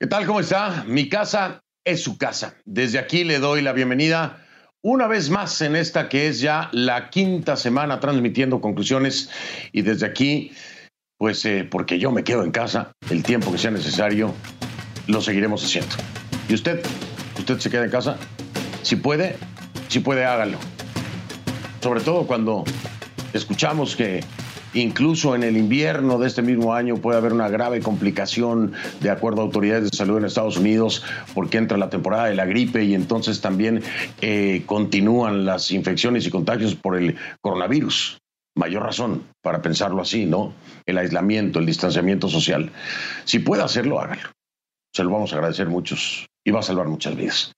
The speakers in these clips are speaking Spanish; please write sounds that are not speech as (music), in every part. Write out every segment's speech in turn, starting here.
¿Qué tal? ¿Cómo está? Mi casa es su casa. Desde aquí le doy la bienvenida una vez más en esta que es ya la quinta semana transmitiendo conclusiones y desde aquí, pues eh, porque yo me quedo en casa el tiempo que sea necesario, lo seguiremos haciendo. ¿Y usted? ¿Usted se queda en casa? Si puede, si puede, hágalo. Sobre todo cuando escuchamos que Incluso en el invierno de este mismo año puede haber una grave complicación, de acuerdo a autoridades de salud en Estados Unidos, porque entra la temporada de la gripe y entonces también eh, continúan las infecciones y contagios por el coronavirus. Mayor razón para pensarlo así, ¿no? El aislamiento, el distanciamiento social. Si puede hacerlo, hágalo. Se lo vamos a agradecer muchos y va a salvar muchas vidas.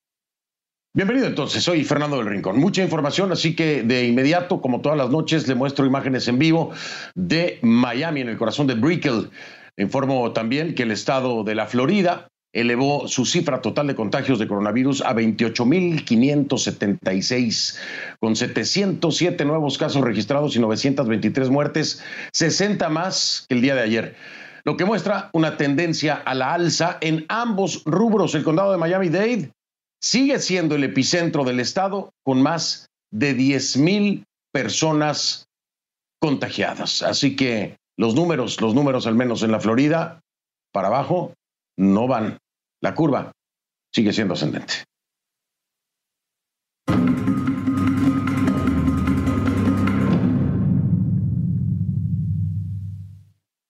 Bienvenido entonces, soy Fernando del Rincón. Mucha información, así que de inmediato, como todas las noches, le muestro imágenes en vivo de Miami, en el corazón de Brickell. Informo también que el estado de la Florida elevó su cifra total de contagios de coronavirus a 28.576, con 707 nuevos casos registrados y 923 muertes, 60 más que el día de ayer lo que muestra una tendencia a la alza en ambos rubros. El condado de Miami-Dade sigue siendo el epicentro del estado con más de 10.000 personas contagiadas. Así que los números, los números al menos en la Florida, para abajo, no van. La curva sigue siendo ascendente.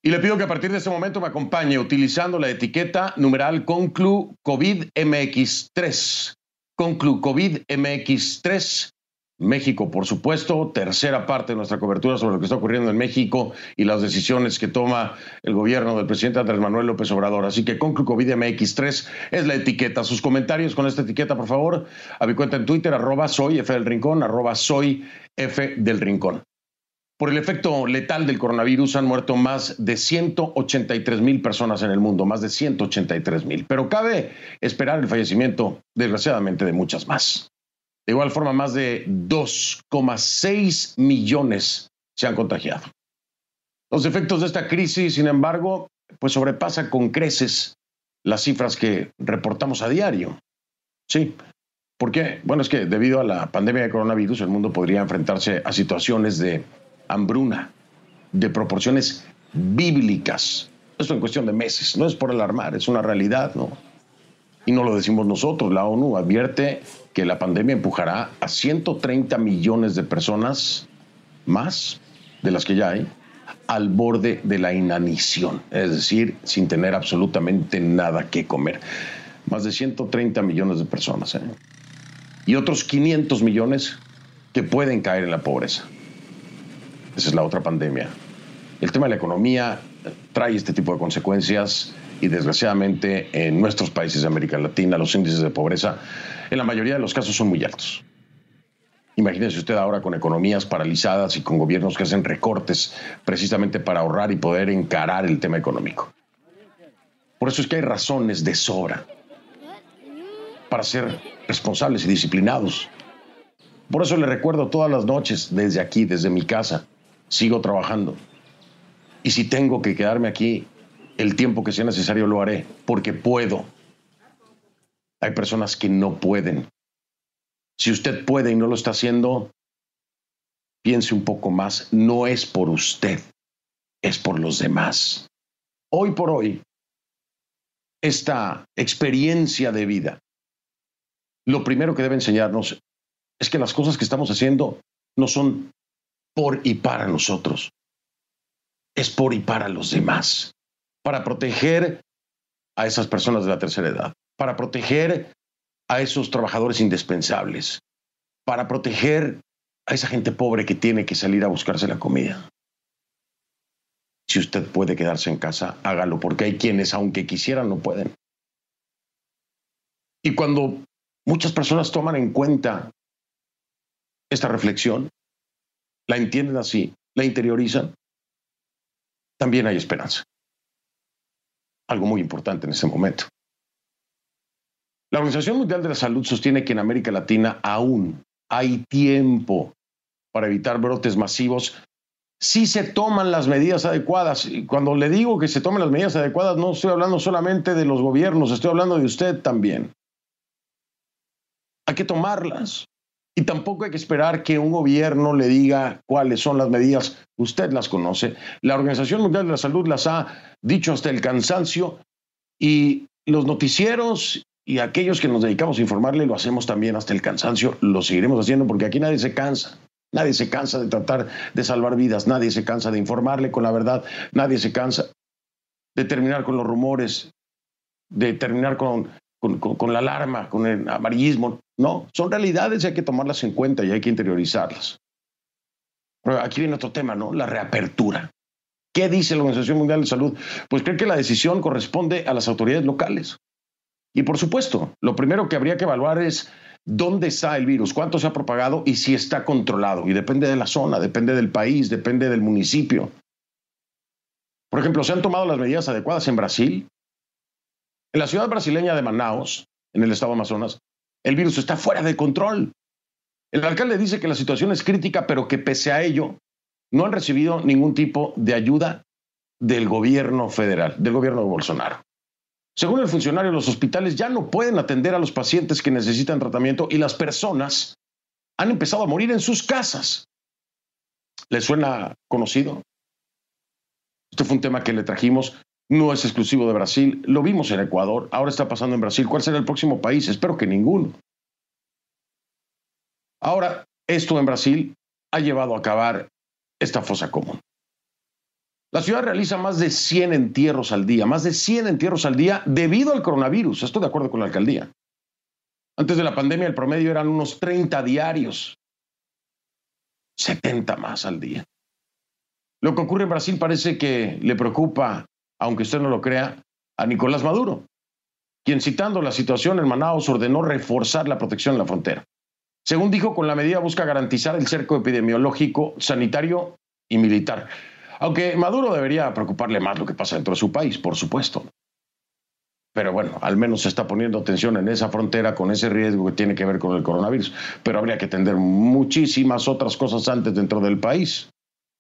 Y le pido que a partir de este momento me acompañe utilizando la etiqueta numeral Conclu COVID MX3. Conclu COVID MX3. México, por supuesto, tercera parte de nuestra cobertura sobre lo que está ocurriendo en México y las decisiones que toma el gobierno del presidente Andrés Manuel López Obrador. Así que Conclu COVID MX3 es la etiqueta. Sus comentarios con esta etiqueta, por favor, a mi cuenta en Twitter, arroba soy F del Rincón, arroba soy F del Rincón. Por el efecto letal del coronavirus han muerto más de 183 mil personas en el mundo, más de 183 mil. Pero cabe esperar el fallecimiento, desgraciadamente, de muchas más. De igual forma, más de 2,6 millones se han contagiado. Los efectos de esta crisis, sin embargo, pues sobrepasan con creces las cifras que reportamos a diario. Sí. ¿Por qué? Bueno, es que debido a la pandemia de coronavirus, el mundo podría enfrentarse a situaciones de hambruna de proporciones bíblicas. Esto en cuestión de meses, no es por alarmar, es una realidad, ¿no? Y no lo decimos nosotros, la ONU advierte que la pandemia empujará a 130 millones de personas más de las que ya hay al borde de la inanición, es decir, sin tener absolutamente nada que comer. Más de 130 millones de personas. ¿eh? Y otros 500 millones que pueden caer en la pobreza. Esa es la otra pandemia. El tema de la economía trae este tipo de consecuencias y desgraciadamente en nuestros países de América Latina los índices de pobreza en la mayoría de los casos son muy altos. Imagínese usted ahora con economías paralizadas y con gobiernos que hacen recortes precisamente para ahorrar y poder encarar el tema económico. Por eso es que hay razones de sobra para ser responsables y disciplinados. Por eso le recuerdo todas las noches desde aquí, desde mi casa, sigo trabajando. Y si tengo que quedarme aquí el tiempo que sea necesario, lo haré, porque puedo. Hay personas que no pueden. Si usted puede y no lo está haciendo, piense un poco más. No es por usted, es por los demás. Hoy por hoy, esta experiencia de vida, lo primero que debe enseñarnos es que las cosas que estamos haciendo no son por y para nosotros. Es por y para los demás. Para proteger a esas personas de la tercera edad. Para proteger a esos trabajadores indispensables. Para proteger a esa gente pobre que tiene que salir a buscarse la comida. Si usted puede quedarse en casa, hágalo, porque hay quienes, aunque quisieran, no pueden. Y cuando muchas personas toman en cuenta esta reflexión, la entienden así, la interiorizan, también hay esperanza. Algo muy importante en ese momento. La Organización Mundial de la Salud sostiene que en América Latina aún hay tiempo para evitar brotes masivos sí se toman las medidas adecuadas. Y cuando le digo que se tomen las medidas adecuadas, no estoy hablando solamente de los gobiernos, estoy hablando de usted también. Hay que tomarlas. Y tampoco hay que esperar que un gobierno le diga cuáles son las medidas. Usted las conoce. La Organización Mundial de la Salud las ha dicho hasta el cansancio y los noticieros y aquellos que nos dedicamos a informarle lo hacemos también hasta el cansancio. Lo seguiremos haciendo porque aquí nadie se cansa. Nadie se cansa de tratar de salvar vidas, nadie se cansa de informarle con la verdad, nadie se cansa de terminar con los rumores, de terminar con, con, la alarma, con el amarillismo. No, son realidades y hay que tomarlas en cuenta y hay que interiorizarlas. Pero aquí viene otro tema, ¿no? La reapertura. ¿Qué dice la Organización Mundial de Salud? Pues cree que la decisión corresponde a las autoridades locales. Y por supuesto, lo primero que habría que evaluar es dónde está el virus, cuánto se ha propagado y si está controlado. Y depende de la zona, depende del país, depende del municipio. Por ejemplo, ¿se han tomado las medidas adecuadas en Brasil? En la ciudad brasileña de Manaus, en el estado de Amazonas, el virus está fuera de control. El alcalde dice que la situación es crítica, pero que pese a ello, no han recibido ningún tipo de ayuda del gobierno federal, del gobierno de Bolsonaro. Según el funcionario, los hospitales ya no pueden atender a los pacientes que necesitan tratamiento y las personas han empezado a morir en sus casas. ¿Le suena conocido? Este fue un tema que le trajimos. No es exclusivo de Brasil. Lo vimos en Ecuador. Ahora está pasando en Brasil. ¿Cuál será el próximo país? Espero que ninguno. Ahora, esto en Brasil ha llevado a acabar esta fosa común. La ciudad realiza más de 100 entierros al día, más de 100 entierros al día debido al coronavirus. Estoy de acuerdo con la alcaldía. Antes de la pandemia el promedio eran unos 30 diarios, 70 más al día. Lo que ocurre en Brasil parece que le preocupa, aunque usted no lo crea, a Nicolás Maduro, quien citando la situación en Manaus ordenó reforzar la protección en la frontera. Según dijo, con la medida busca garantizar el cerco epidemiológico, sanitario y militar. Aunque Maduro debería preocuparle más lo que pasa dentro de su país, por supuesto. Pero bueno, al menos se está poniendo atención en esa frontera con ese riesgo que tiene que ver con el coronavirus. Pero habría que atender muchísimas otras cosas antes dentro del país.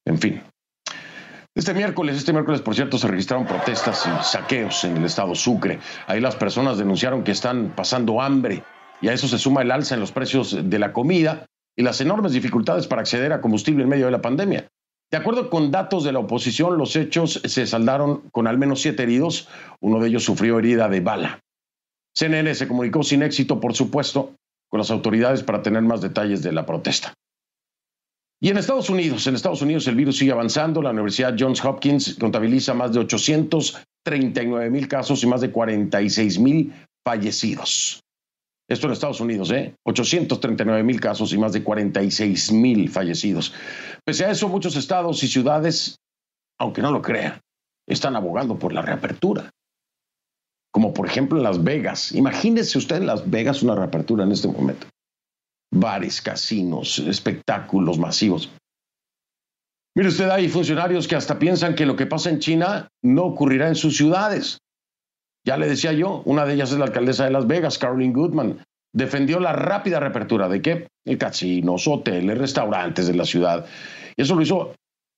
En fin. Este miércoles, este miércoles, por cierto, se registraron protestas y saqueos en el estado Sucre. Ahí las personas denunciaron que están pasando hambre y a eso se suma el alza en los precios de la comida y las enormes dificultades para acceder a combustible en medio de la pandemia. De acuerdo con datos de la oposición, los hechos se saldaron con al menos siete heridos. Uno de ellos sufrió herida de bala. CNN se comunicó sin éxito, por supuesto, con las autoridades para tener más detalles de la protesta. Y en Estados Unidos, en Estados Unidos el virus sigue avanzando. La Universidad Johns Hopkins contabiliza más de 839 mil casos y más de 46 mil fallecidos. Esto en Estados Unidos, ¿eh? 839 mil casos y más de 46 mil fallecidos. Pese a eso, muchos estados y ciudades, aunque no lo crean, están abogando por la reapertura. Como por ejemplo en Las Vegas. Imagínese usted en Las Vegas una reapertura en este momento. Bares, casinos, espectáculos masivos. Mire usted, hay funcionarios que hasta piensan que lo que pasa en China no ocurrirá en sus ciudades. Ya le decía yo, una de ellas es la alcaldesa de Las Vegas, Caroline Goodman. Defendió la rápida reapertura de qué? Casinos, hoteles, restaurantes de la ciudad. Y eso lo hizo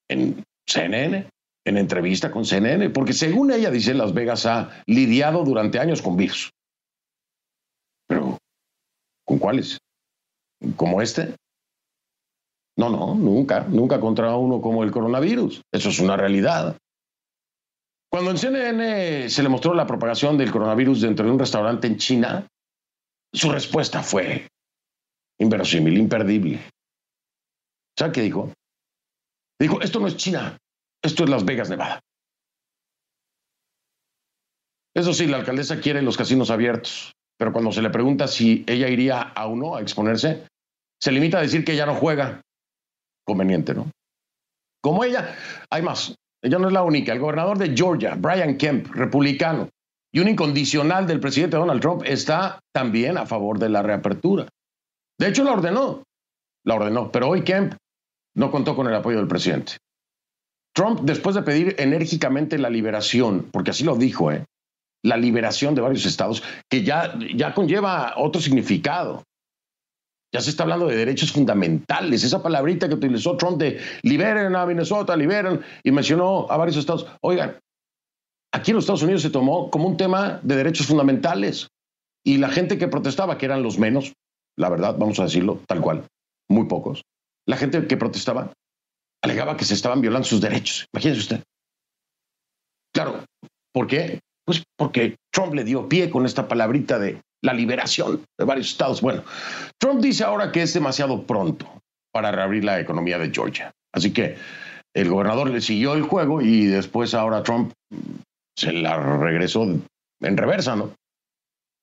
en CNN, en entrevista con CNN, porque según ella dice, Las Vegas ha lidiado durante años con virus. Pero, ¿con cuáles? ¿Como este? No, no, nunca, nunca contra uno como el coronavirus. Eso es una realidad. Cuando en CNN se le mostró la propagación del coronavirus dentro de un restaurante en China, su respuesta fue inverosímil, imperdible. ¿Sabe qué dijo? Dijo, esto no es China, esto es Las Vegas, Nevada. Eso sí, la alcaldesa quiere los casinos abiertos, pero cuando se le pregunta si ella iría a uno a exponerse, se limita a decir que ella no juega. Conveniente, ¿no? Como ella, hay más. Ella no es la única. El gobernador de Georgia, Brian Kemp, republicano, y un incondicional del presidente Donald Trump, está también a favor de la reapertura. De hecho, la ordenó. La ordenó. Pero hoy Kemp no contó con el apoyo del presidente. Trump, después de pedir enérgicamente la liberación, porque así lo dijo, ¿eh? La liberación de varios estados, que ya, ya conlleva otro significado. Ya se está hablando de derechos fundamentales. Esa palabrita que utilizó Trump de liberen a Minnesota, liberen, y mencionó a varios estados. Oigan, aquí en los Estados Unidos se tomó como un tema de derechos fundamentales. Y la gente que protestaba, que eran los menos, la verdad, vamos a decirlo tal cual, muy pocos, la gente que protestaba alegaba que se estaban violando sus derechos. Imagínese usted. Claro, ¿por qué? Pues porque Trump le dio pie con esta palabrita de la liberación de varios estados. Bueno, Trump dice ahora que es demasiado pronto para reabrir la economía de Georgia. Así que el gobernador le siguió el juego y después ahora Trump se la regresó en reversa, ¿no?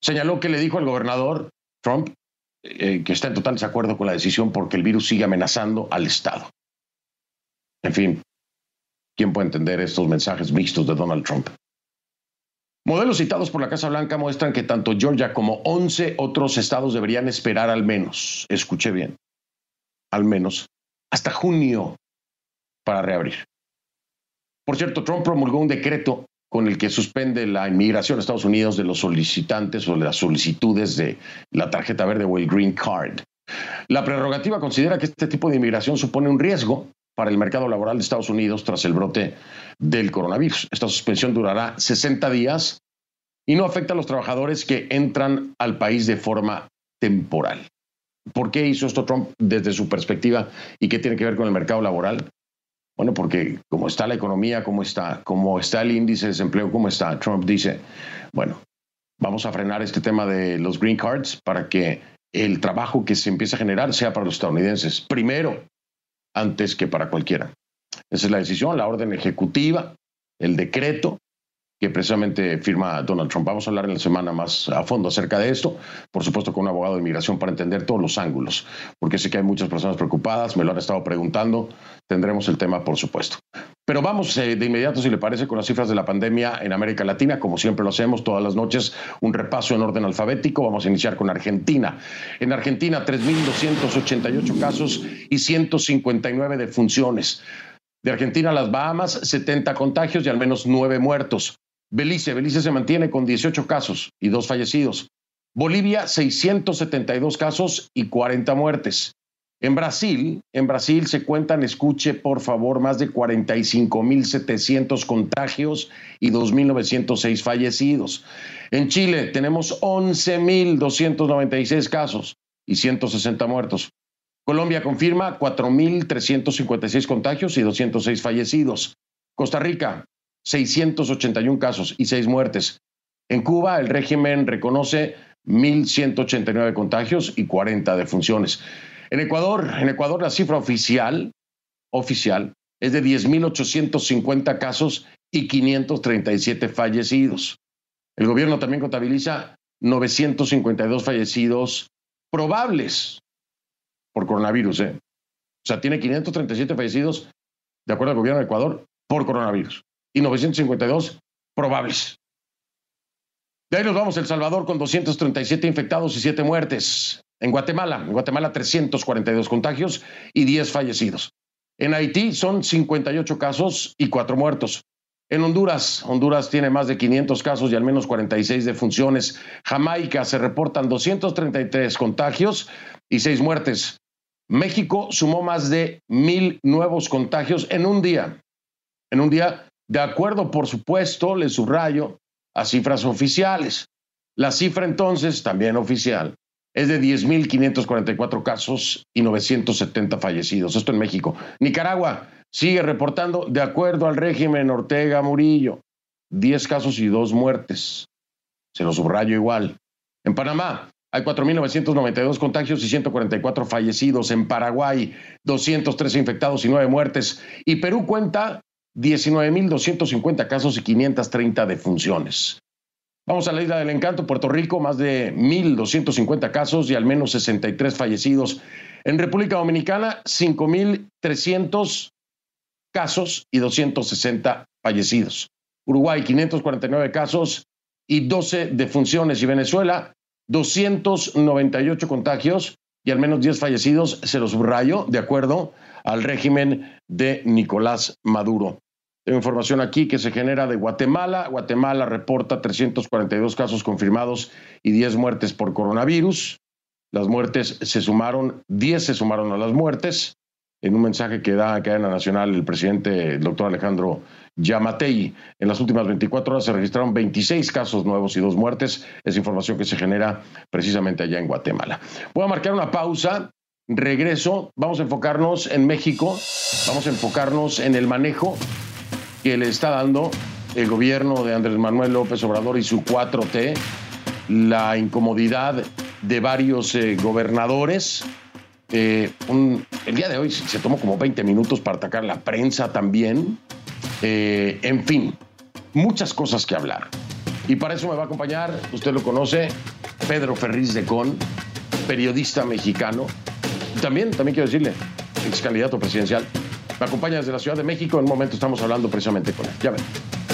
Señaló que le dijo al gobernador Trump eh, que está en total desacuerdo con la decisión porque el virus sigue amenazando al Estado. En fin, ¿quién puede entender estos mensajes mixtos de Donald Trump? Modelos citados por la Casa Blanca muestran que tanto Georgia como 11 otros estados deberían esperar al menos, escuché bien, al menos hasta junio para reabrir. Por cierto, Trump promulgó un decreto con el que suspende la inmigración a Estados Unidos de los solicitantes o de las solicitudes de la tarjeta verde o el Green Card. La prerrogativa considera que este tipo de inmigración supone un riesgo para el mercado laboral de Estados Unidos tras el brote del coronavirus. Esta suspensión durará 60 días y no afecta a los trabajadores que entran al país de forma temporal. ¿Por qué hizo esto Trump desde su perspectiva y qué tiene que ver con el mercado laboral? Bueno, porque como está la economía, como está, como está el índice de desempleo, como está, Trump dice, bueno, vamos a frenar este tema de los green cards para que el trabajo que se empiece a generar sea para los estadounidenses. Primero, antes que para cualquiera. Esa es la decisión, la orden ejecutiva, el decreto que precisamente firma Donald Trump. Vamos a hablar en la semana más a fondo acerca de esto, por supuesto con un abogado de inmigración para entender todos los ángulos, porque sé que hay muchas personas preocupadas, me lo han estado preguntando, tendremos el tema por supuesto. Pero vamos eh, de inmediato, si le parece, con las cifras de la pandemia en América Latina, como siempre lo hacemos todas las noches, un repaso en orden alfabético. Vamos a iniciar con Argentina. En Argentina, 3.288 casos y 159 defunciones. De Argentina a las Bahamas, 70 contagios y al menos 9 muertos. Belice, Belice se mantiene con 18 casos y 2 fallecidos. Bolivia, 672 casos y 40 muertes. En Brasil, en Brasil se cuentan, escuche por favor, más de 45.700 contagios y 2.906 fallecidos. En Chile tenemos 11.296 casos y 160 muertos. Colombia confirma 4.356 contagios y 206 fallecidos. Costa Rica, 681 casos y 6 muertes. En Cuba, el régimen reconoce 1.189 contagios y 40 defunciones. En Ecuador, en Ecuador la cifra oficial, oficial es de 10.850 casos y 537 fallecidos. El gobierno también contabiliza 952 fallecidos probables por coronavirus. ¿eh? O sea, tiene 537 fallecidos, de acuerdo al gobierno de Ecuador, por coronavirus y 952 probables. De ahí nos vamos El Salvador con 237 infectados y 7 muertes. En Guatemala, en Guatemala 342 contagios y 10 fallecidos. En Haití son 58 casos y 4 muertos. En Honduras, Honduras tiene más de 500 casos y al menos 46 defunciones. Jamaica se reportan 233 contagios y 6 muertes. México sumó más de mil nuevos contagios en un día. En un día, de acuerdo, por supuesto, le subrayo, a cifras oficiales. La cifra entonces, también oficial, es de 10.544 casos y 970 fallecidos. Esto en México. Nicaragua sigue reportando, de acuerdo al régimen Ortega Murillo, 10 casos y 2 muertes. Se lo subrayo igual. En Panamá hay 4.992 contagios y 144 fallecidos. En Paraguay, 213 infectados y 9 muertes. Y Perú cuenta 19.250 casos y 530 defunciones. Vamos a la isla del encanto, Puerto Rico, más de 1.250 casos y al menos 63 fallecidos. En República Dominicana, 5.300 casos y 260 fallecidos. Uruguay, 549 casos y 12 defunciones. Y Venezuela, 298 contagios y al menos 10 fallecidos, se los subrayo, de acuerdo al régimen de Nicolás Maduro. Tengo información aquí que se genera de Guatemala. Guatemala reporta 342 casos confirmados y 10 muertes por coronavirus. Las muertes se sumaron, 10 se sumaron a las muertes. En un mensaje que da a cadena nacional el presidente, el doctor Alejandro Yamatei, en las últimas 24 horas se registraron 26 casos nuevos y dos muertes. Es información que se genera precisamente allá en Guatemala. Voy a marcar una pausa. Regreso. Vamos a enfocarnos en México. Vamos a enfocarnos en el manejo que le está dando el gobierno de Andrés Manuel López Obrador y su 4T, la incomodidad de varios eh, gobernadores. Eh, el día de hoy se tomó como 20 minutos para atacar la prensa también. Eh, en fin, muchas cosas que hablar. Y para eso me va a acompañar, usted lo conoce, Pedro Ferriz de Con, periodista mexicano. También, también quiero decirle, ex candidato presidencial. Me acompaña desde la Ciudad de México. En un momento estamos hablando precisamente con él. Ya ven.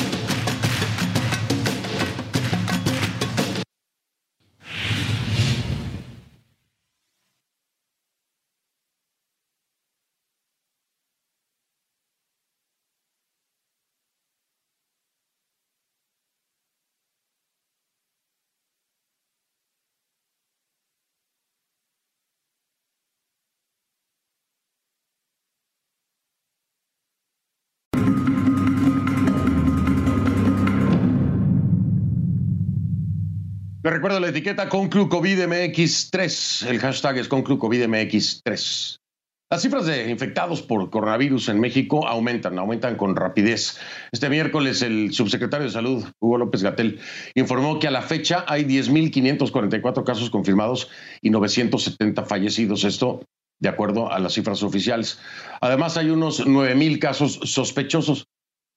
Le recuerdo la etiqueta ConcluCovidMX3. El hashtag es ConcluCovidMX3. Las cifras de infectados por coronavirus en México aumentan, aumentan con rapidez. Este miércoles el subsecretario de Salud, Hugo López Gatel, informó que a la fecha hay 10.544 casos confirmados y 970 fallecidos. Esto de acuerdo a las cifras oficiales. Además hay unos 9.000 casos sospechosos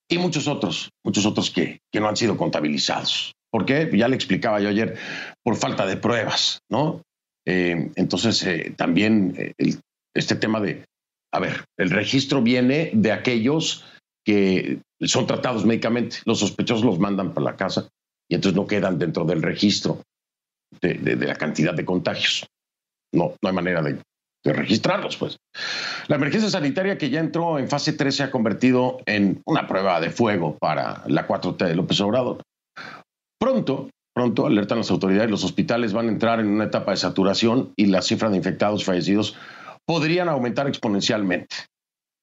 y muchos otros, muchos otros que, que no han sido contabilizados. ¿Por qué? Ya le explicaba yo ayer, por falta de pruebas, ¿no? Eh, entonces, eh, también eh, este tema de, a ver, el registro viene de aquellos que son tratados médicamente, los sospechosos los mandan para la casa y entonces no quedan dentro del registro de, la cantidad de contagios. No, no hay manera de, registrarlos, pues. La emergencia sanitaria que ya entró en fase 3 se ha convertido en una prueba de fuego para la 4T de López Obrador. Pronto, pronto, alertan las autoridades, los hospitales van a entrar en una etapa de saturación y la cifra de infectados fallecidos podrían aumentar exponencialmente.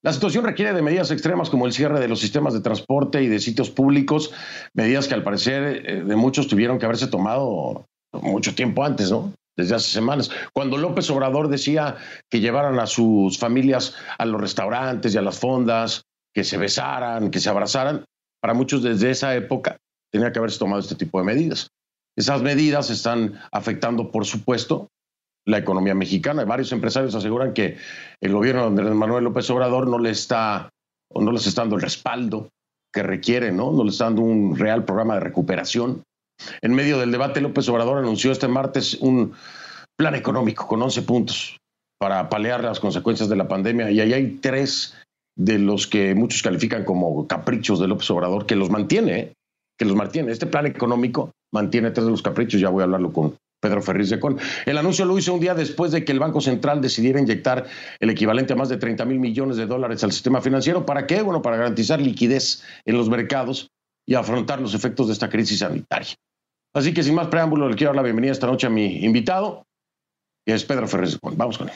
La situación requiere de medidas extremas como el cierre de los sistemas de transporte y de sitios públicos, medidas que al parecer eh, de muchos tuvieron que haberse tomado mucho tiempo antes, ¿no? Desde hace semanas. Cuando López Obrador decía que llevaran a sus familias a los restaurantes y a las fondas, que se besaran, que se abrazaran, para muchos desde esa época tenía que haberse tomado este tipo de medidas. Esas medidas están afectando, por supuesto, la economía mexicana. Varios empresarios aseguran que el gobierno de Andrés Manuel López Obrador no le está, o no les está dando el respaldo que requiere, ¿no? No le está dando un real programa de recuperación. En medio del debate, López Obrador anunció este martes un plan económico con 11 puntos para paliar las consecuencias de la pandemia y ahí hay tres de los que muchos califican como caprichos de López Obrador que los mantiene. Que los mantiene. Este plan económico mantiene tres de los caprichos, ya voy a hablarlo con Pedro Ferriz de Con. El anuncio lo hizo un día después de que el Banco Central decidiera inyectar el equivalente a más de 30 mil millones de dólares al sistema financiero. ¿Para qué? Bueno, para garantizar liquidez en los mercados y afrontar los efectos de esta crisis sanitaria. Así que sin más preámbulo, le quiero dar la bienvenida esta noche a mi invitado, que es Pedro Ferriz de Con. Vamos con él.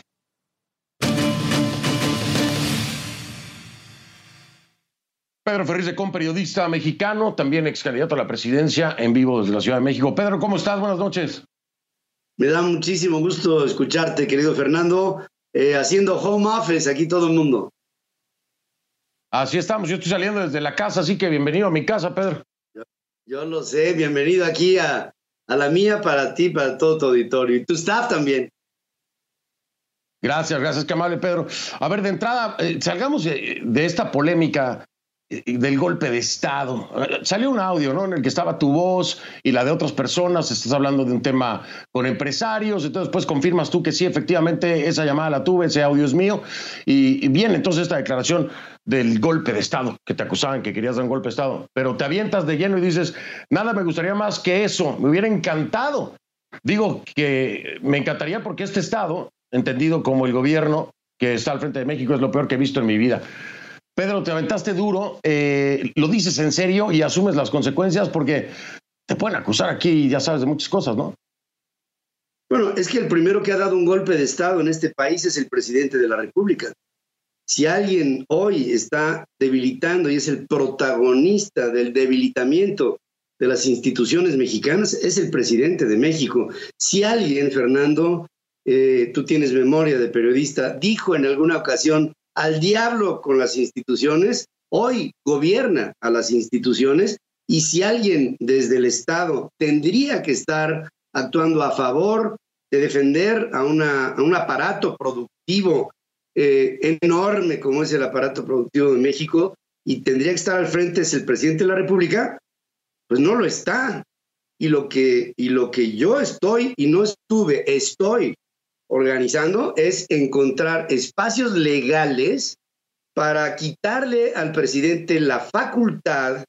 Pedro Ferriz de Con, periodista mexicano, también ex candidato a la presidencia en vivo desde la Ciudad de México. Pedro, ¿cómo estás? Buenas noches. Me da muchísimo gusto escucharte, querido Fernando. Eh, haciendo home office aquí todo el mundo. Así estamos, yo estoy saliendo desde la casa, así que bienvenido a mi casa, Pedro. Yo, lo sé, bienvenido aquí a, la mía, para ti, para todo tu auditorio y tu staff también. Gracias, gracias, qué amable, Pedro. A ver, de entrada, eh, salgamos de, esta polémica del golpe de Estado. Salió un audio, ¿no? En el que estaba tu voz y la de otras personas. Estás hablando de un tema con empresarios. Entonces, pues confirmas tú que sí, efectivamente, esa llamada la tuve, ese audio es mío. Y, bien, entonces esta declaración del golpe de Estado, que te acusaban que querías dar un golpe de Estado, pero te avientas de lleno y dices, nada me gustaría más que eso, me hubiera encantado. Digo que me encantaría porque este Estado, entendido como el gobierno que está al frente de México, es lo peor que he visto en mi vida. Pedro, te aventaste duro, eh, lo dices en serio y asumes las consecuencias porque te pueden acusar aquí, ya sabes, de muchas cosas, ¿no? Bueno, es que el primero que ha dado un golpe de Estado en este país es el presidente de la República. Si alguien hoy está debilitando y es el protagonista del debilitamiento de las instituciones mexicanas, es el presidente de México. Si alguien, Fernando, eh, tú tienes memoria de periodista, dijo en alguna ocasión al diablo con las instituciones, hoy gobierna a las instituciones y si alguien desde el Estado tendría que estar actuando a favor de defender a, un aparato productivo eh, enorme como es el aparato productivo de México y tendría que estar al frente es el presidente de la República, pues no lo está. Y lo que, y lo que yo estoy y no estuve, estoy organizando es encontrar espacios legales para quitarle al presidente la facultad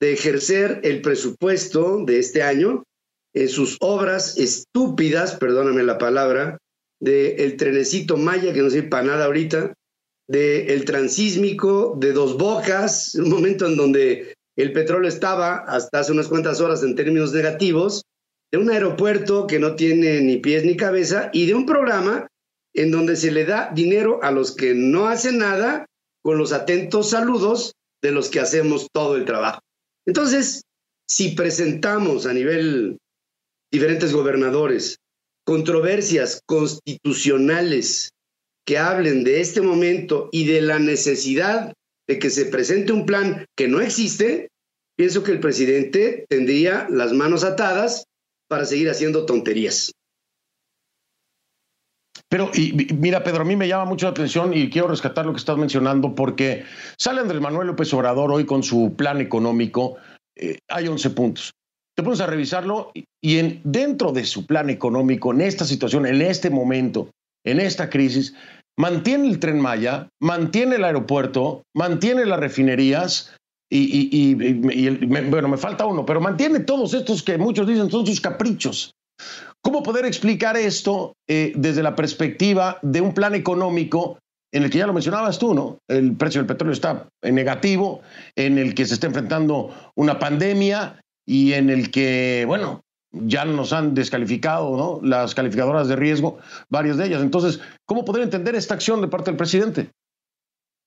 de ejercer el presupuesto de este año en sus obras estúpidas, perdóname la palabra, del el trenecito Maya, que no sirve para nada ahorita, del el transísmico de Dos Bocas, un momento en donde el petróleo estaba hasta hace unas cuantas horas en términos negativos, de un aeropuerto que no tiene ni pies ni cabeza y de un programa en donde se le da dinero a los que no hacen nada con los atentos saludos de los que hacemos todo el trabajo. Entonces, si presentamos a nivel diferentes gobernadores controversias constitucionales que hablen de este momento y de la necesidad de que se presente un plan que no existe, pienso que el presidente tendría las manos atadas para seguir haciendo tonterías. Pero, y, mira, Pedro, a mí me llama mucho la atención y quiero rescatar lo que estás mencionando porque sale Andrés Manuel López Obrador hoy con su plan económico. Eh, hay 11 puntos. Te pones a revisarlo y en, dentro de su plan económico, en esta situación, en este momento, en esta crisis, mantiene el tren Maya, mantiene el aeropuerto, mantiene las refinerías, y, bueno, me falta uno, pero mantiene todos estos que muchos dicen son sus caprichos. ¿Cómo poder explicar esto eh, desde la perspectiva de un plan económico en el que ya lo mencionabas tú, ¿no? El precio del petróleo está negativo, en el que se está enfrentando una pandemia y en el que, bueno, ya nos han descalificado, ¿no? Las calificadoras de riesgo, varias de ellas. Entonces, ¿cómo poder entender esta acción de parte del presidente?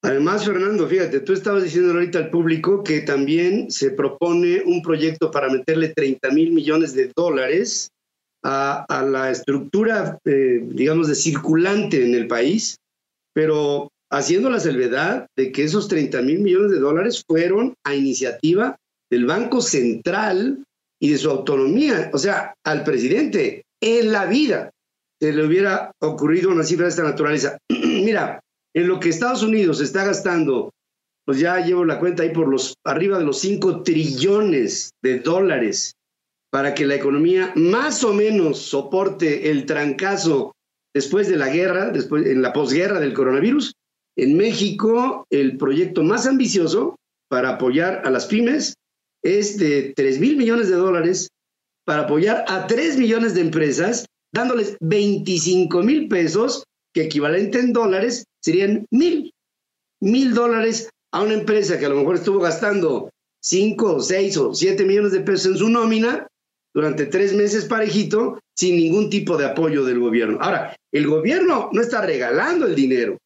Además, Fernando, fíjate, tú estabas diciendo ahorita al público que también se propone un proyecto para meterle 30 mil millones de dólares a, la estructura, eh, digamos, de circulante en el país, pero haciendo la salvedad de que esos 30 mil millones de dólares fueron a iniciativa del Banco Central y de su autonomía. O sea, al presidente en la vida se le hubiera ocurrido una cifra de esta naturaleza. (clears throat) Mira, en lo que Estados Unidos está gastando, pues ya llevo la cuenta ahí por los arriba de los 5 trillones de dólares para que la economía más o menos soporte el trancazo después de la guerra, después en la posguerra del coronavirus. En México, el proyecto más ambicioso para apoyar a las pymes es de 3 mil millones de dólares para apoyar a 3 millones de empresas, dándoles 25 mil pesos, que equivalente en dólares serían mil, mil dólares a una empresa que a lo mejor estuvo gastando 5, 6 o 7 millones de pesos en su nómina durante tres meses parejito sin ningún tipo de apoyo del gobierno. Ahora, el gobierno no está regalando el dinero,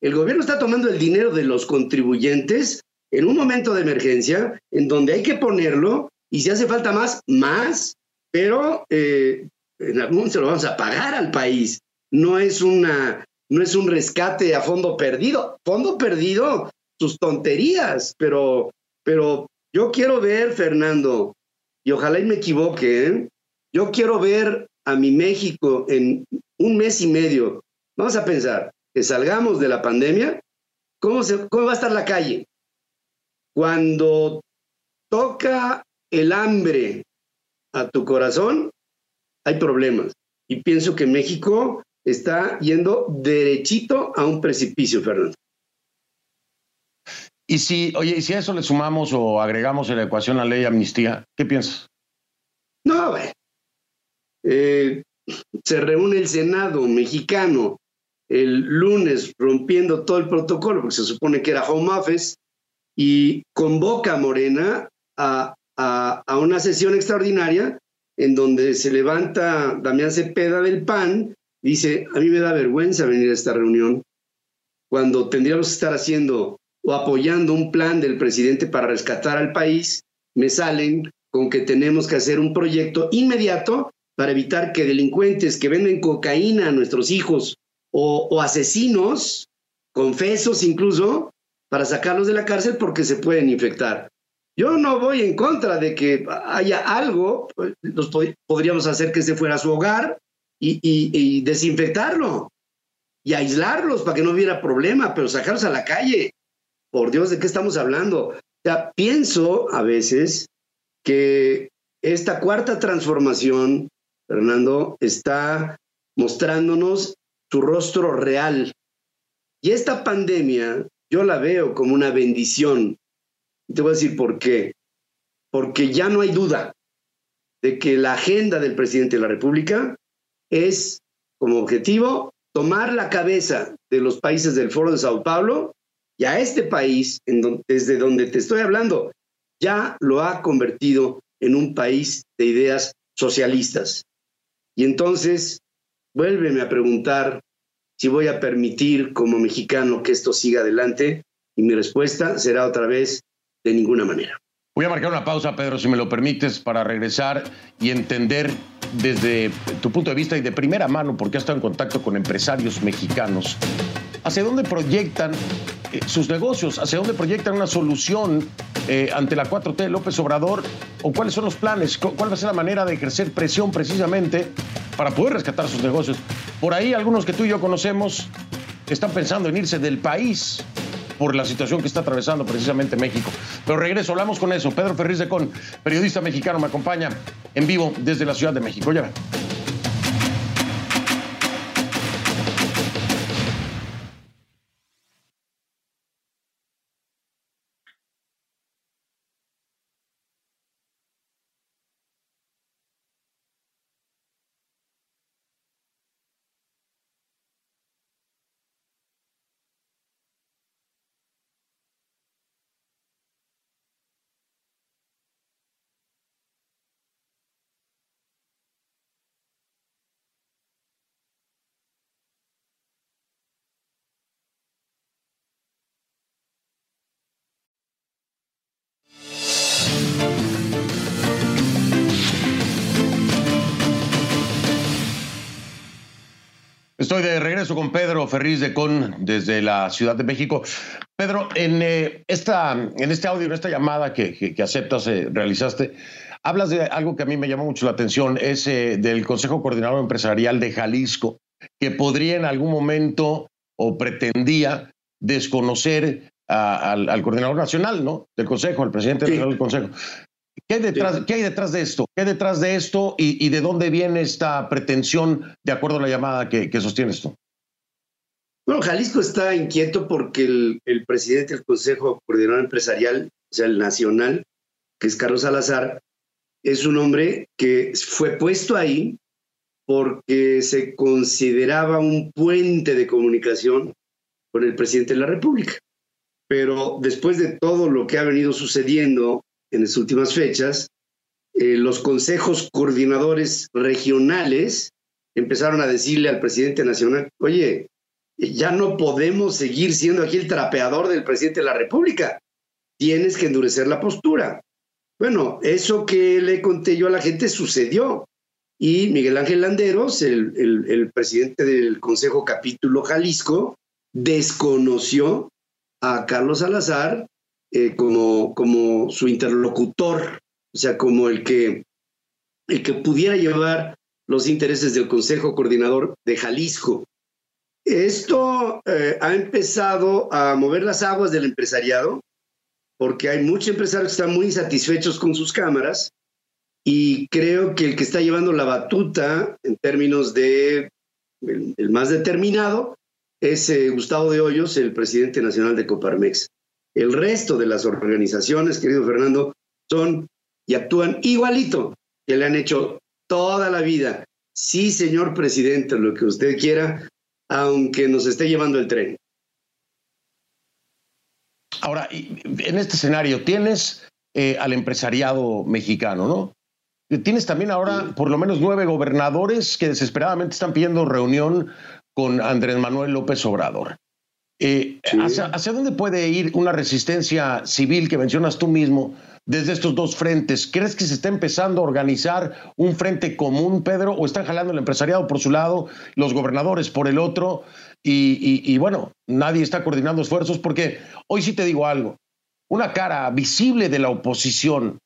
el gobierno está tomando el dinero de los contribuyentes en un momento de emergencia en donde hay que ponerlo y si hace falta más, más, pero eh, en algún momento se lo vamos a pagar al país. No es, una, no es un rescate a fondo perdido. Fondo perdido, sus tonterías, pero, pero yo quiero ver, Fernando, y ojalá y me equivoque, ¿eh? yo quiero ver a mi México en un mes y medio. Vamos a pensar que salgamos de la pandemia, ¿cómo, se, cómo va a estar la calle? Cuando toca el hambre a tu corazón, hay problemas. Y pienso que México está yendo derechito a un precipicio, Fernando. Y si, oye, y si a eso le sumamos o agregamos en la ecuación la ley de amnistía, ¿qué piensas? No, eh, se reúne el Senado mexicano el lunes rompiendo todo el protocolo, porque se supone que era home office, y convoca a Morena a, una sesión extraordinaria en donde se levanta Damián Cepeda del PAN, dice, a mí me da vergüenza venir a esta reunión cuando tendríamos que estar haciendo o apoyando un plan del presidente para rescatar al país, me salen con que tenemos que hacer un proyecto inmediato para evitar que delincuentes que venden cocaína a nuestros hijos o, asesinos, confesos incluso, para sacarlos de la cárcel porque se pueden infectar. Yo no voy en contra de que haya algo, los podríamos hacer que se fuera a su hogar y, desinfectarlo y aislarlos para que no hubiera problema, pero sacarlos a la calle. Por Dios, ¿de qué estamos hablando? O pienso a veces que esta cuarta transformación, Fernando, está mostrándonos su rostro real. Y esta pandemia yo la veo como una bendición te voy a decir por qué. Porque ya no hay duda de que la agenda del presidente de la República es como objetivo tomar la cabeza de los países del Foro de Sao Paulo y a este país, desde donde te estoy hablando, ya lo ha convertido en un país de ideas socialistas. Y entonces, vuélveme a preguntar si voy a permitir como mexicano que esto siga adelante y mi respuesta será otra vez de ninguna manera. Voy a marcar una pausa, Pedro, si me lo permites, para regresar y entender desde tu punto de vista y de primera mano, porque has estado en contacto con empresarios mexicanos, hacia dónde proyectan eh, sus negocios, hacia dónde proyectan una solución eh, ante la 4T López Obrador, o cuáles son los planes, cuál va a ser la manera de ejercer presión precisamente para poder rescatar sus negocios. Por ahí algunos que tú y yo conocemos están pensando en irse del país por la situación que está atravesando precisamente México. Pero regreso, hablamos con eso. Pedro Ferriz de Con, periodista mexicano, me acompaña en vivo desde la Ciudad de México. Ya. Estoy de regreso con Pedro Ferriz de Con desde la Ciudad de México. Pedro, en, eh, esta, en este audio, en esta llamada que, que, aceptas, eh, realizaste, hablas de algo que a mí me llamó mucho la atención, es eh, del Consejo Coordinador Empresarial de Jalisco, que podría en algún momento o pretendía desconocer al, coordinador nacional, ¿no? Del Consejo, al presidente del Consejo. ¿Qué hay, detrás, ¿Qué hay detrás de esto? ¿Qué hay detrás de esto y, de dónde viene esta pretensión de acuerdo a la llamada que, que sostiene esto? Bueno, Jalisco está inquieto porque el, presidente del Consejo Coordinador Empresarial, o sea, el nacional, que es Carlos Salazar, es un hombre que fue puesto ahí porque se consideraba un puente de comunicación con el presidente de la República. Pero después de todo lo que ha venido sucediendo en las últimas fechas, eh, los consejos coordinadores regionales empezaron a decirle al presidente nacional, oye, ya no podemos seguir siendo aquí el trapeador del presidente de la República, tienes que endurecer la postura. Bueno, eso que le conté yo a la gente sucedió. Y Miguel Ángel Landeros, el, el presidente del Consejo Capítulo Jalisco, desconoció a Carlos Salazar eh, como, como su interlocutor, o sea, como el que, el que pudiera llevar los intereses del Consejo Coordinador de Jalisco. Esto eh, ha empezado a mover las aguas del empresariado, porque hay muchos empresarios que están muy insatisfechos con sus cámaras y creo que el que está llevando la batuta en términos de el, más determinado es eh, Gustavo de Hoyos, el presidente nacional de Coparmex. El resto de las organizaciones, querido Fernando, son y actúan igualito que le han hecho toda la vida. Sí, señor presidente, lo que usted quiera, aunque nos esté llevando el tren. Ahora, en este escenario tienes eh, al empresariado mexicano, ¿no? Tienes también ahora por lo menos nueve gobernadores que desesperadamente están pidiendo reunión con Andrés Manuel López Obrador. Eh, ¿hacia, dónde puede ir una resistencia civil que mencionas tú mismo desde estos dos frentes? ¿Crees que se está empezando a organizar un frente común, Pedro, o están jalando el empresariado por su lado, los gobernadores por el otro? y bueno, nadie está coordinando esfuerzos porque hoy sí te digo algo, una cara visible de la oposición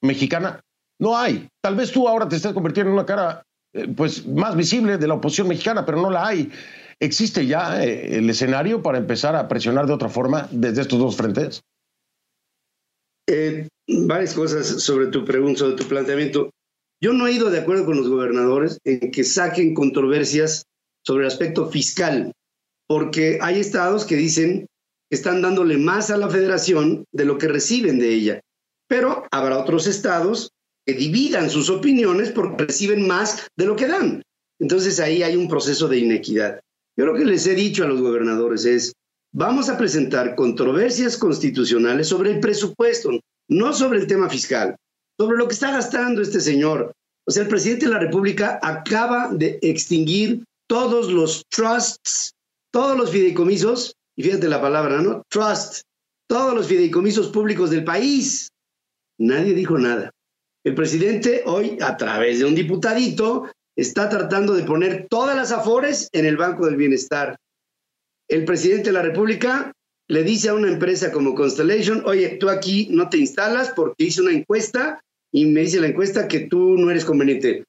mexicana no hay. Tal vez tú ahora te estés convirtiendo en una cara eh, pues más visible de la oposición mexicana, pero no la hay. ¿Existe ya eh, el escenario para empezar a presionar de otra forma desde estos dos frentes? Eh, varias cosas sobre tu pregunta, sobre tu planteamiento. Yo no he ido de acuerdo con los gobernadores en que saquen controversias sobre el aspecto fiscal, porque hay estados que dicen que están dándole más a la federación de lo que reciben de ella, pero habrá otros estados que dividan sus opiniones porque reciben más de lo que dan. Entonces ahí hay un proceso de inequidad. Yo lo que les he dicho a los gobernadores es, vamos a presentar controversias constitucionales sobre el presupuesto, no sobre el tema fiscal, sobre lo que está gastando este señor. O sea, el presidente de la República acaba de extinguir todos los trusts, todos los fideicomisos, y fíjate la palabra, ¿no? Trust, todos los fideicomisos públicos del país. Nadie dijo nada. El presidente hoy, a través de un diputadito, está tratando de poner todas las afores en el Banco del Bienestar. El presidente de la República le dice a una empresa como Constellation, oye, tú aquí no te instalas porque hice una encuesta y me dice la encuesta que tú no eres conveniente.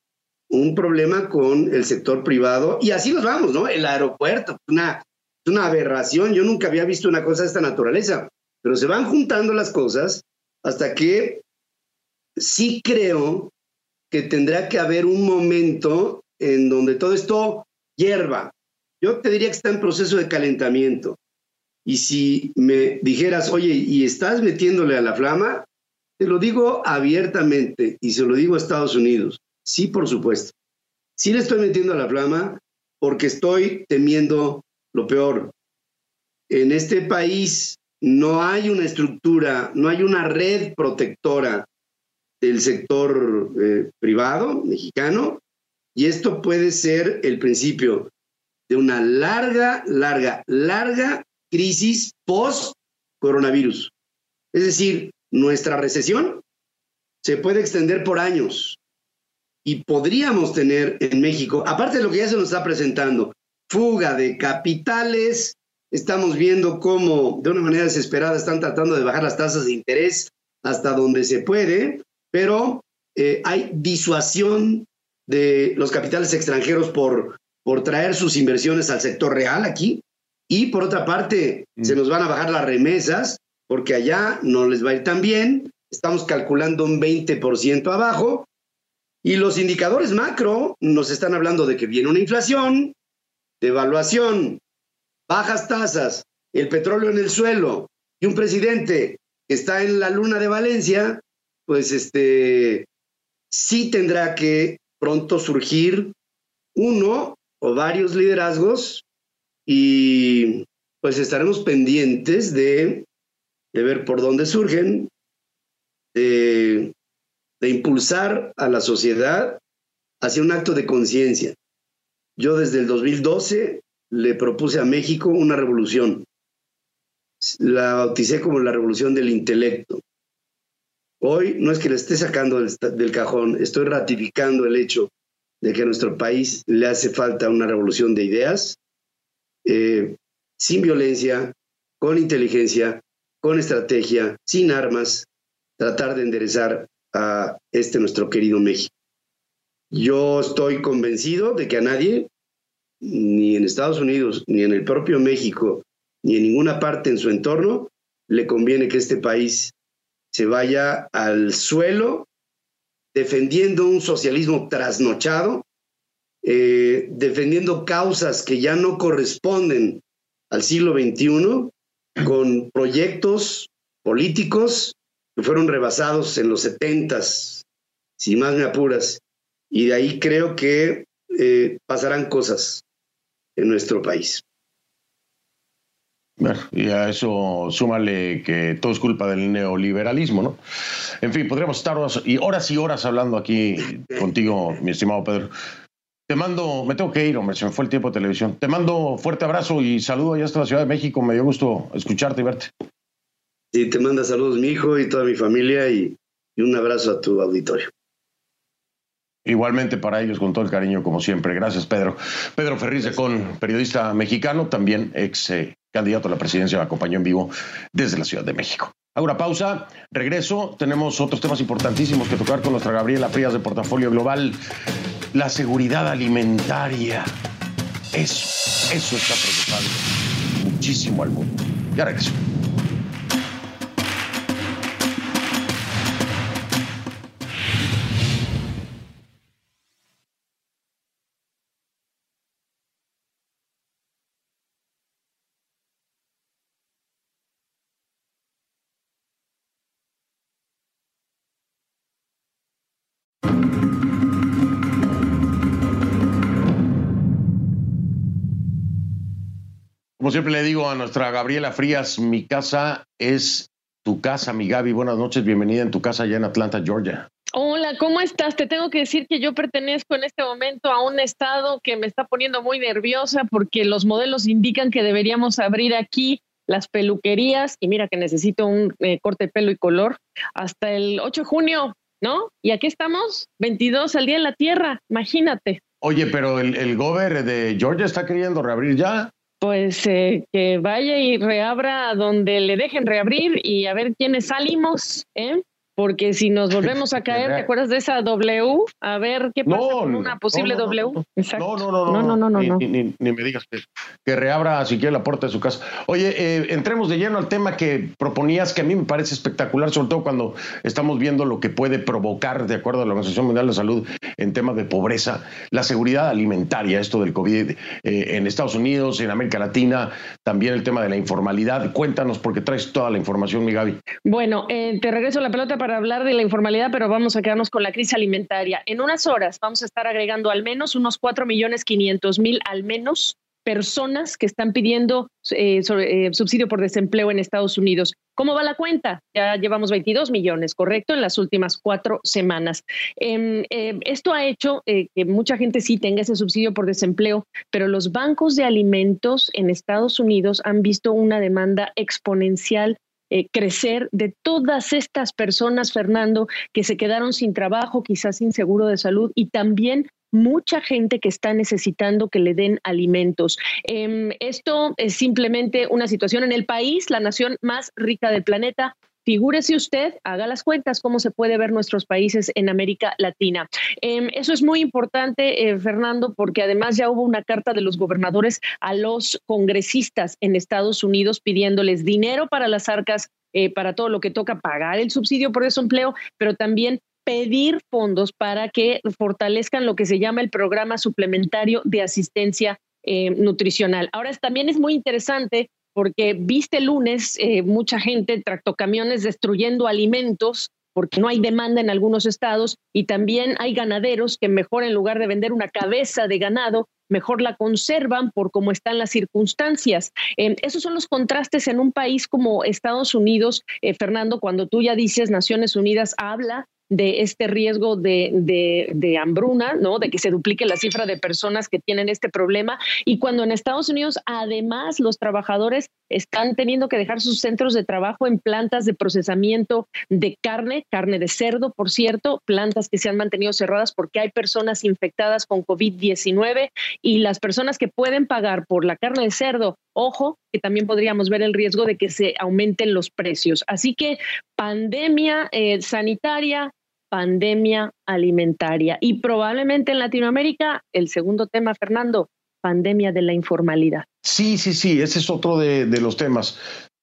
Un problema con el sector privado y así nos vamos, ¿no? El aeropuerto, una, una aberración. Yo nunca había visto una cosa de esta naturaleza, pero se van juntando las cosas hasta que sí creo que tendrá que haber un momento en donde todo esto hierva. Yo te diría que está en proceso de calentamiento. Y si me dijeras, oye, ¿y estás metiéndole a la flama? Te lo digo abiertamente y se lo digo a Estados Unidos. Sí, por supuesto. Sí le estoy metiendo a la flama porque estoy temiendo lo peor. En este país no hay una estructura, no hay una red protectora del sector eh, privado mexicano y esto puede ser el principio de una larga, larga, larga crisis post-coronavirus. Es decir, nuestra recesión se puede extender por años y podríamos tener en México, aparte de lo que ya se nos está presentando, fuga de capitales, estamos viendo cómo de una manera desesperada están tratando de bajar las tasas de interés hasta donde se puede, pero eh, hay disuasión de los capitales extranjeros por, por traer sus inversiones al sector real aquí. Y por otra parte, mm. se nos van a bajar las remesas porque allá no les va a ir tan bien. Estamos calculando un 20% abajo. Y los indicadores macro nos están hablando de que viene una inflación, devaluación, bajas tasas, el petróleo en el suelo y un presidente que está en la luna de Valencia pues este, sí tendrá que pronto surgir uno o varios liderazgos y pues estaremos pendientes de, de ver por dónde surgen, de, de impulsar a la sociedad hacia un acto de conciencia. Yo desde el 2012 le propuse a México una revolución. La bauticé como la revolución del intelecto. Hoy no es que le esté sacando del, cajón, estoy ratificando el hecho de que a nuestro país le hace falta una revolución de ideas, eh, sin violencia, con inteligencia, con estrategia, sin armas, tratar de enderezar a este nuestro querido México. Yo estoy convencido de que a nadie, ni en Estados Unidos, ni en el propio México, ni en ninguna parte en su entorno, le conviene que este país se vaya al suelo defendiendo un socialismo trasnochado, eh, defendiendo causas que ya no corresponden al siglo XXI, con proyectos políticos que fueron rebasados en los setentas, si más me apuras, y de ahí creo que eh, pasarán cosas en nuestro país. Y a eso súmale que todo es culpa del neoliberalismo, ¿no? En fin, podríamos estar horas y horas, y horas hablando aquí contigo, mi estimado Pedro. Te mando, me tengo que ir, hombre, se me fue el tiempo de televisión. Te mando fuerte abrazo y saludo allá hasta la Ciudad de México. Me dio gusto escucharte y verte. Sí, te manda saludos mi hijo y toda mi familia y, un abrazo a tu auditorio. Igualmente para ellos, con todo el cariño, como siempre. Gracias, Pedro. Pedro Ferriz con periodista mexicano, también ex eh, candidato a la presidencia, acompañó en vivo desde la Ciudad de México. Hago una pausa, regreso. Tenemos otros temas importantísimos que tocar con nuestra Gabriela Frías de Portafolio Global la seguridad alimentaria. Eso, eso está preocupando muchísimo al mundo. Ya regreso. Como siempre le digo a nuestra Gabriela Frías, mi casa es tu casa, mi Gaby. Buenas noches, bienvenida en tu casa allá en Atlanta, Georgia. Hola, ¿cómo estás? Te tengo que decir que yo pertenezco en este momento a un estado que me está poniendo muy nerviosa porque los modelos indican que deberíamos abrir aquí las peluquerías y mira que necesito un eh, corte de pelo y color hasta el 8 de junio, ¿no? Y aquí estamos, 22 al día en la tierra, imagínate. Oye, pero el, el gober de Georgia está queriendo reabrir ya pues eh, que vaya y reabra donde le dejen reabrir y a ver quiénes salimos, ¿eh? Porque si nos volvemos a (laughs) caer, ¿te acuerdas de esa W? A ver qué pasa con una posible W. No, no, no, no, no, no, ni, me digas que, que, reabra siquiera la puerta de su casa. Oye, eh, entremos de lleno al tema que proponías, que a mí me parece espectacular, sobre todo cuando estamos viendo lo que puede provocar, de acuerdo a la Organización Mundial de la Salud, en temas de pobreza, la seguridad alimentaria, esto del COVID eh, en Estados Unidos, en América Latina, también el tema de la informalidad. Cuéntanos, porque traes toda la información, mi Gaby. Bueno, eh, te regreso la pelota para para hablar de la informalidad, pero vamos a quedarnos con la crisis alimentaria. En unas horas vamos a estar agregando al menos unos 4 millones 500 mil al menos personas que están pidiendo eh, eh, subsidio por desempleo en Estados Unidos. ¿Cómo va la cuenta? Ya llevamos 22 millones, ¿correcto? En las últimas cuatro semanas. Em, eh, esto ha hecho que mucha gente sí tenga ese subsidio por desempleo, pero los bancos de alimentos en Estados Unidos han visto una demanda exponencial eh, crecer de todas estas personas, Fernando, que se quedaron sin trabajo, quizás sin seguro de salud y también mucha gente que está necesitando que le den alimentos. Em, esto es simplemente una situación en el país, la nación más rica del planeta, Figúrese usted, haga las cuentas, cómo se puede ver nuestros países en América Latina. Em, eso es muy importante, eh, Fernando, porque además ya hubo una carta de los gobernadores a los congresistas en Estados Unidos pidiéndoles dinero para las arcas, eh, para todo lo que toca pagar el subsidio por desempleo, pero también pedir fondos para que fortalezcan lo que se llama el programa suplementario de asistencia eh, nutricional. Ahora también es muy interesante porque viste el lunes eh, mucha gente, tractocamiones destruyendo alimentos porque no hay demanda en algunos estados y también hay ganaderos que mejor en lugar de vender una cabeza de ganado, mejor la conservan por cómo están las circunstancias. Eh, esos son los contrastes en un país como Estados Unidos, eh, Fernando, cuando tú ya dices Naciones Unidas habla de este riesgo de, de, hambruna, ¿no? De que se duplique la cifra de personas que tienen este problema. Y cuando en Estados Unidos, además, los trabajadores están teniendo que dejar sus centros de trabajo en plantas de procesamiento de carne, carne de cerdo, por cierto, plantas que se han mantenido cerradas porque hay personas infectadas con COVID-19 y las personas que pueden pagar por la carne de cerdo, ojo, que también podríamos ver el riesgo de que se aumenten los precios. Así que pandemia eh, sanitaria, pandemia alimentaria. Y probablemente en Latinoamérica, el segundo tema, Fernando, pandemia de la informalidad. Sí, sí, sí, ese es otro de, los temas.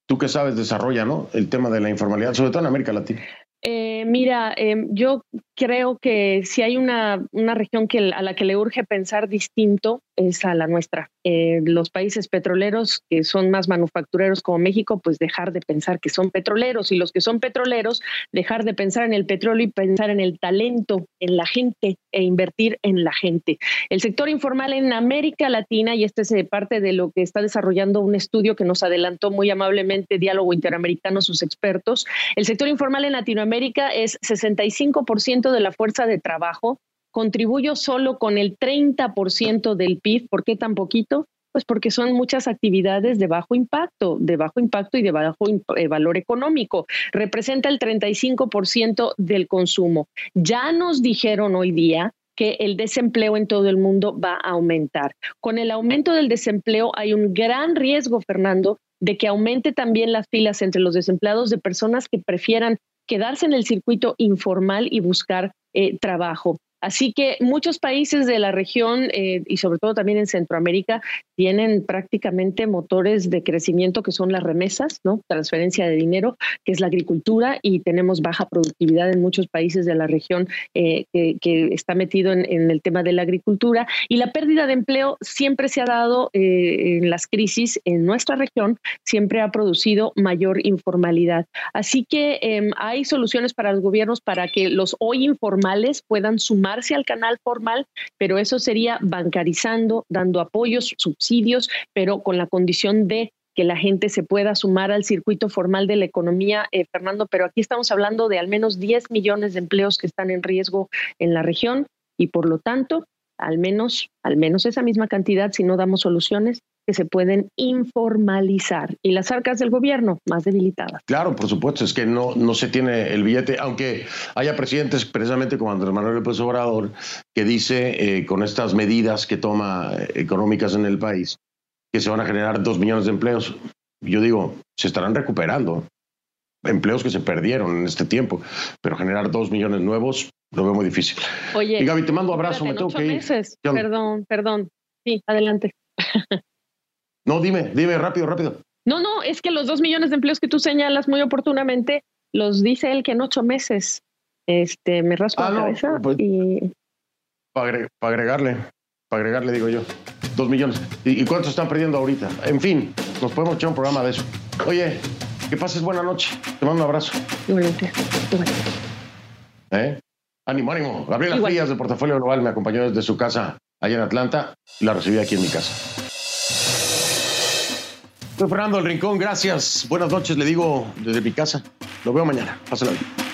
Tú que sabes, desarrolla, ¿no? El tema de la informalidad, sobre todo en América Latina. Eh, mira, em, yo creo que si hay una, una región que, a la que le urge pensar distinto es a la nuestra, eh, los países petroleros que son más manufactureros como México, pues dejar de pensar que son petroleros y los que son petroleros, dejar de pensar en el petróleo y pensar en el talento, en la gente e invertir en la gente. El sector informal en América Latina, y este es eh, parte de lo que está desarrollando un estudio que nos adelantó muy amablemente Diálogo Interamericano, sus expertos, el sector informal en Latinoamérica es 65% de la fuerza de trabajo, contribuyo solo con el 30% del PIB. ¿Por qué tan poquito? Pues porque son muchas actividades de bajo impacto, de bajo impacto y de bajo eh, valor económico. Representa el 35% del consumo. Ya nos dijeron hoy día que el desempleo en todo el mundo va a aumentar. Con el aumento del desempleo hay un gran riesgo, Fernando, de que aumente también las filas entre los desempleados de personas que prefieran quedarse en el circuito informal y buscar eh, trabajo. Así que muchos países de la región eh, y sobre todo también en Centroamérica tienen prácticamente motores de crecimiento que son las remesas, ¿no? Transferencia de dinero, que es la agricultura y tenemos baja productividad en muchos países de la región eh, que, está metido en, el tema de la agricultura y la pérdida de empleo siempre se ha dado eh, en las crisis en nuestra región, siempre ha producido mayor informalidad. Así que em, hay soluciones para los gobiernos para que los hoy informales puedan sumar al canal formal, pero eso sería bancarizando, dando apoyos, subsidios, pero con la condición de que la gente se pueda sumar al circuito formal de la economía, eh, Fernando, pero aquí estamos hablando de al menos 10 millones de empleos que están en riesgo en la región y por lo tanto, al menos, al menos esa misma cantidad, si no damos soluciones, que se pueden informalizar y las arcas del gobierno más debilitadas. Claro, por supuesto, es que no, no se tiene el billete, aunque haya presidentes precisamente como Andrés Manuel López Obrador, que dice eh, con estas medidas que toma eh, económicas en el país, que se van a generar dos millones de empleos. Yo digo, se estarán recuperando empleos que se perdieron en este tiempo, pero generar dos millones nuevos lo veo muy difícil. Oye, y Gaby, te mando abrazo, me tengo que ir. Perdón, perdón. Sí, adelante. (laughs) No, dime, dime rápido, rápido. No, no, es que los dos millones de empleos que tú señalas muy oportunamente los dice él que en ocho meses. Este, me rasco ah, la cabeza pues, y. Para agregarle, para agregarle, digo yo. Dos millones. ¿Y, ¿Y cuántos están perdiendo ahorita? En fin, nos podemos echar un programa de eso. Oye, que pases buena noche. Te mando un abrazo. Igualmente. ¿Eh? Ánimo, ánimo. Gabriela Frías de Portafolio Global me acompañó desde su casa allá en Atlanta. La recibí aquí en mi casa. Soy Fernando El Rincón, gracias. Buenas noches, le digo desde mi casa. Lo veo mañana. Pásala bien.